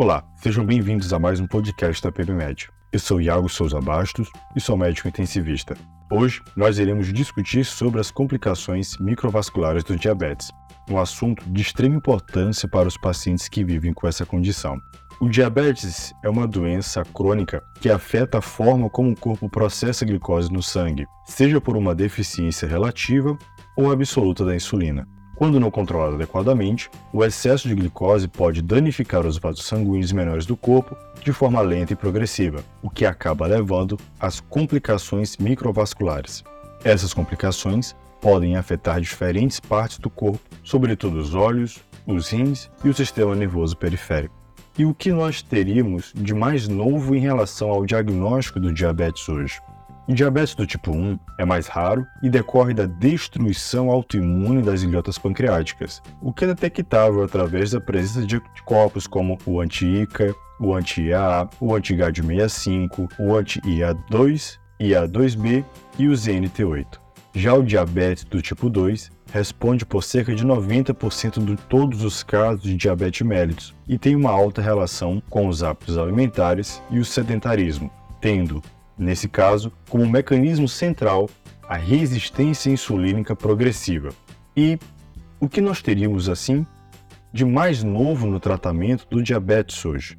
Olá, sejam bem-vindos a mais um podcast da PBMed. Eu sou Iago Souza Bastos e sou médico intensivista. Hoje nós iremos discutir sobre as complicações microvasculares do diabetes, um assunto de extrema importância para os pacientes que vivem com essa condição. O diabetes é uma doença crônica que afeta a forma como o corpo processa a glicose no sangue, seja por uma deficiência relativa ou absoluta da insulina. Quando não controlado adequadamente, o excesso de glicose pode danificar os vasos sanguíneos menores do corpo de forma lenta e progressiva, o que acaba levando às complicações microvasculares. Essas complicações podem afetar diferentes partes do corpo, sobretudo os olhos, os rins e o sistema nervoso periférico. E o que nós teríamos de mais novo em relação ao diagnóstico do diabetes hoje? O diabetes do tipo 1 é mais raro e decorre da destruição autoimune das ilhotas pancreáticas, o que é detectável através da presença de anticorpos como o anti-ICA, o anti-IAA, o anti-GAD65, o anti-IA2, IA2B e o ZNT8. Já o diabetes do tipo 2 responde por cerca de 90% de todos os casos de diabetes mellitus e tem uma alta relação com os hábitos alimentares e o sedentarismo, tendo nesse caso, como mecanismo central, a resistência insulínica progressiva. E o que nós teríamos assim de mais novo no tratamento do diabetes hoje?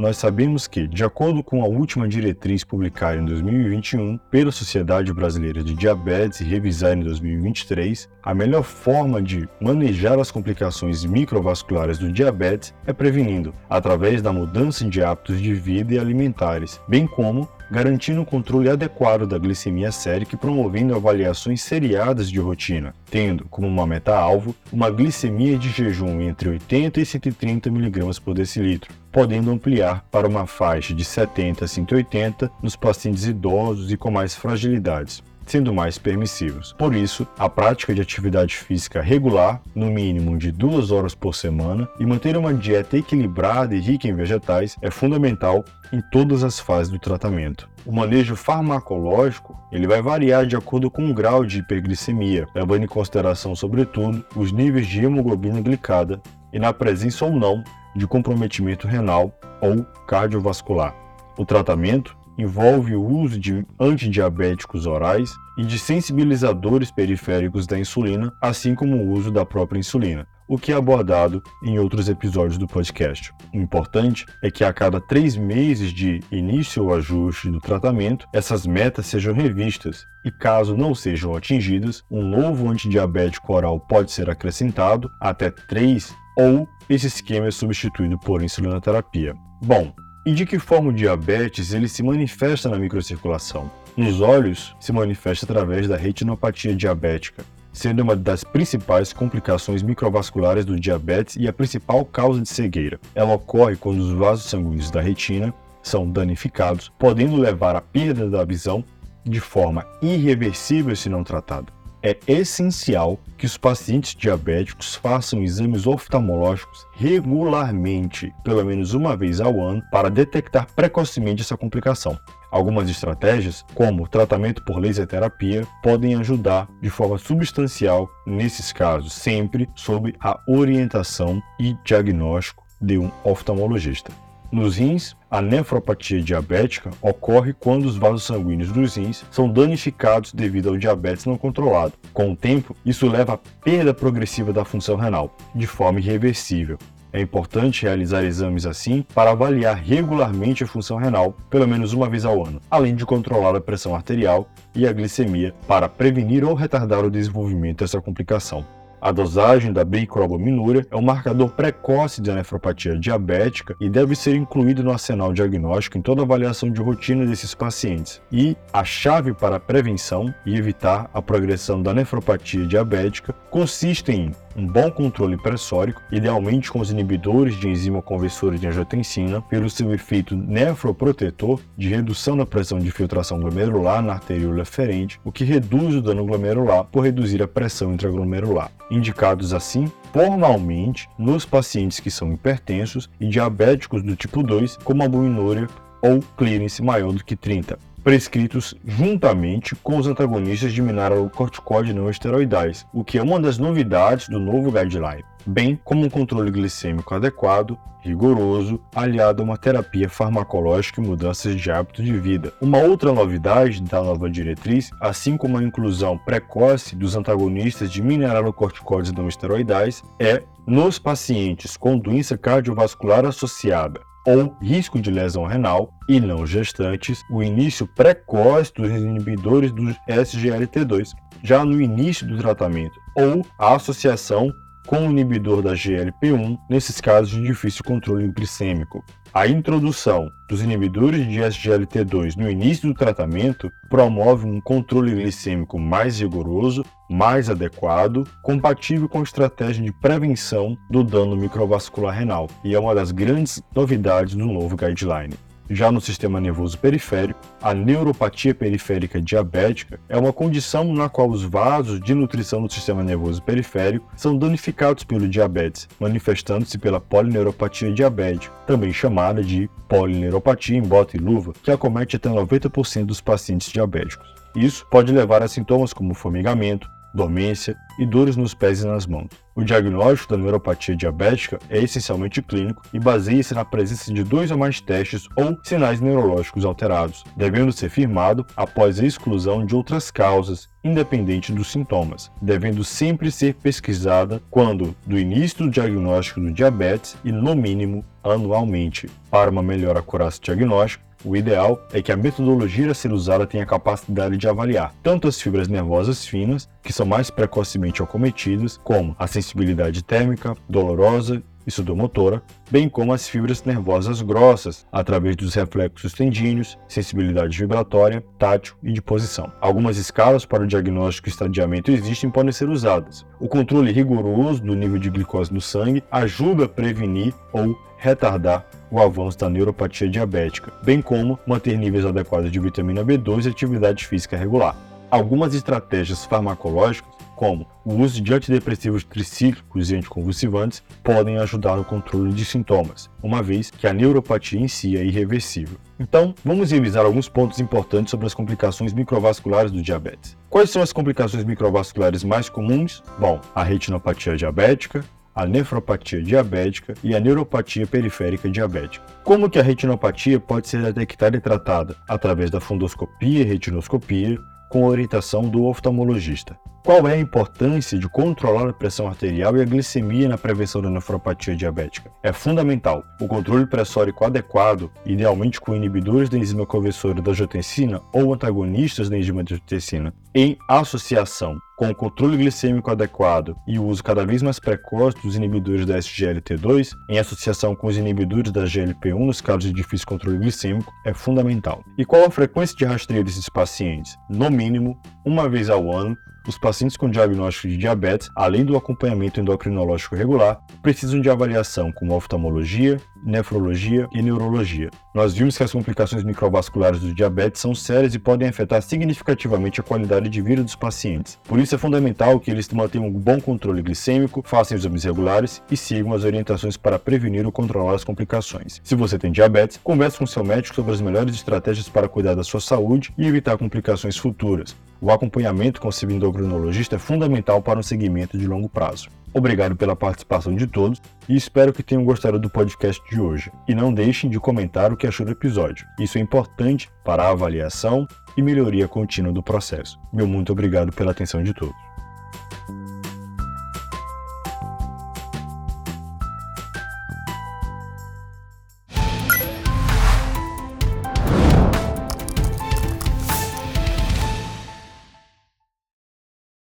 Nós sabemos que, de acordo com a última diretriz publicada em 2021 pela Sociedade Brasileira de Diabetes e revisada em 2023, a melhor forma de manejar as complicações microvasculares do diabetes é prevenindo, através da mudança de hábitos de vida e alimentares, bem como garantindo o controle adequado da glicemia sérica e promovendo avaliações seriadas de rotina, tendo como uma meta-alvo uma glicemia de jejum entre 80 e 130 mg por decilitro, podendo ampliar para uma faixa de 70 a 180 nos pacientes idosos e com mais fragilidades sendo mais permissivos. Por isso, a prática de atividade física regular, no mínimo de duas horas por semana, e manter uma dieta equilibrada e rica em vegetais é fundamental em todas as fases do tratamento. O manejo farmacológico ele vai variar de acordo com o grau de hiperglicemia, levando em consideração, sobretudo, os níveis de hemoglobina glicada e na presença ou não de comprometimento renal ou cardiovascular. O tratamento envolve o uso de antidiabéticos orais e de sensibilizadores periféricos da insulina, assim como o uso da própria insulina, o que é abordado em outros episódios do podcast. O importante é que a cada três meses de início ou ajuste do tratamento, essas metas sejam revistas e, caso não sejam atingidas, um novo antidiabético oral pode ser acrescentado até três ou esse esquema é substituído por insulinoterapia. Bom, e de que forma o diabetes ele se manifesta na microcirculação? Nos olhos, se manifesta através da retinopatia diabética, sendo uma das principais complicações microvasculares do diabetes e a principal causa de cegueira. Ela ocorre quando os vasos sanguíneos da retina são danificados, podendo levar à perda da visão de forma irreversível se não tratada é essencial que os pacientes diabéticos façam exames oftalmológicos regularmente, pelo menos uma vez ao ano, para detectar precocemente essa complicação. Algumas estratégias, como o tratamento por laser terapia, podem ajudar de forma substancial nesses casos, sempre sob a orientação e diagnóstico de um oftalmologista. Nos rins, a nefropatia diabética ocorre quando os vasos sanguíneos dos rins são danificados devido ao diabetes não controlado. Com o tempo, isso leva à perda progressiva da função renal, de forma irreversível. É importante realizar exames assim para avaliar regularmente a função renal, pelo menos uma vez ao ano, além de controlar a pressão arterial e a glicemia para prevenir ou retardar o desenvolvimento dessa complicação. A dosagem da bicrobinúria é um marcador precoce da nefropatia diabética e deve ser incluído no arsenal diagnóstico em toda avaliação de rotina desses pacientes. E a chave para a prevenção e evitar a progressão da nefropatia diabética consiste em um bom controle pressórico, idealmente com os inibidores de enzima conversora de angiotensina, pelo seu efeito nefroprotetor de redução da pressão de filtração glomerular na arteríola eferente, o que reduz o dano glomerular por reduzir a pressão intraglomerular. Indicados assim formalmente nos pacientes que são hipertensos e diabéticos do tipo 2, como albuminúria ou clearance maior do que 30. Prescritos juntamente com os antagonistas de mineralocorticoide não esteroidais, o que é uma das novidades do novo guideline, bem como um controle glicêmico adequado, rigoroso, aliado a uma terapia farmacológica e mudanças de hábito de vida. Uma outra novidade da nova diretriz, assim como a inclusão precoce dos antagonistas de mineralocorticoides não esteroidais, é nos pacientes com doença cardiovascular associada ou risco de lesão renal e não gestantes, o início precoce dos inibidores do SGLT2, já no início do tratamento, ou a associação com o inibidor da GLP-1 nesses casos de difícil controle glicêmico. A introdução dos inibidores de SGLT2 no início do tratamento promove um controle glicêmico mais rigoroso, mais adequado, compatível com a estratégia de prevenção do dano microvascular renal, e é uma das grandes novidades do novo guideline. Já no sistema nervoso periférico, a neuropatia periférica diabética é uma condição na qual os vasos de nutrição do sistema nervoso periférico são danificados pelo diabetes, manifestando-se pela polineuropatia diabética, também chamada de polineuropatia em bota e luva, que acomete até 90% dos pacientes diabéticos. Isso pode levar a sintomas como formigamento, dormência e dores nos pés e nas mãos. O diagnóstico da neuropatia diabética é essencialmente clínico e baseia-se na presença de dois ou mais testes ou sinais neurológicos alterados, devendo ser firmado após a exclusão de outras causas, independente dos sintomas, devendo sempre ser pesquisada quando do início do diagnóstico do diabetes e, no mínimo, anualmente. Para uma melhor acurácia diagnóstica, o ideal é que a metodologia a ser usada tenha a capacidade de avaliar tanto as fibras nervosas finas, que são mais precocemente acometidas, como a sensibilidade térmica, dolorosa e sudomotora, bem como as fibras nervosas grossas, através dos reflexos tendíneos, sensibilidade vibratória, tátil e de posição. Algumas escalas para o diagnóstico e estadiamento existem podem ser usadas. O controle rigoroso do nível de glicose no sangue ajuda a prevenir ou retardar o avanço da neuropatia diabética, bem como manter níveis adequados de vitamina B2 e atividade física regular. Algumas estratégias farmacológicas, como o uso de antidepressivos tricíclicos e anticonvulsivantes, podem ajudar no controle de sintomas, uma vez que a neuropatia em si é irreversível. Então, vamos revisar alguns pontos importantes sobre as complicações microvasculares do diabetes. Quais são as complicações microvasculares mais comuns? Bom, a retinopatia diabética, a nefropatia diabética e a neuropatia periférica diabética. Como que a retinopatia pode ser detectada e tratada? Através da fundoscopia e retinoscopia, com orientação do oftalmologista. Qual é a importância de controlar a pressão arterial e a glicemia na prevenção da nefropatia diabética? É fundamental. O controle pressórico adequado, idealmente com inibidores da enzima conversora da angiotensina ou antagonistas da enzima angiotensina, em associação com o controle glicêmico adequado e o uso cada vez mais precoce dos inibidores da SGLT2, em associação com os inibidores da GLP-1 nos casos de difícil controle glicêmico, é fundamental. E qual a frequência de rastreio desses pacientes? No mínimo, uma vez ao ano, os pacientes com diagnóstico de diabetes, além do acompanhamento endocrinológico regular, precisam de avaliação com oftalmologia, nefrologia e neurologia. Nós vimos que as complicações microvasculares do diabetes são sérias e podem afetar significativamente a qualidade de vida dos pacientes. Por isso é fundamental que eles mantenham um bom controle glicêmico, façam exames regulares e sigam as orientações para prevenir ou controlar as complicações. Se você tem diabetes, converse com seu médico sobre as melhores estratégias para cuidar da sua saúde e evitar complicações futuras. O acompanhamento com o seu endocrinologista é fundamental para um segmento de longo prazo. Obrigado pela participação de todos e espero que tenham gostado do podcast de hoje. E não deixem de comentar o que achou do episódio. Isso é importante para a avaliação e melhoria contínua do processo. Meu muito obrigado pela atenção de todos.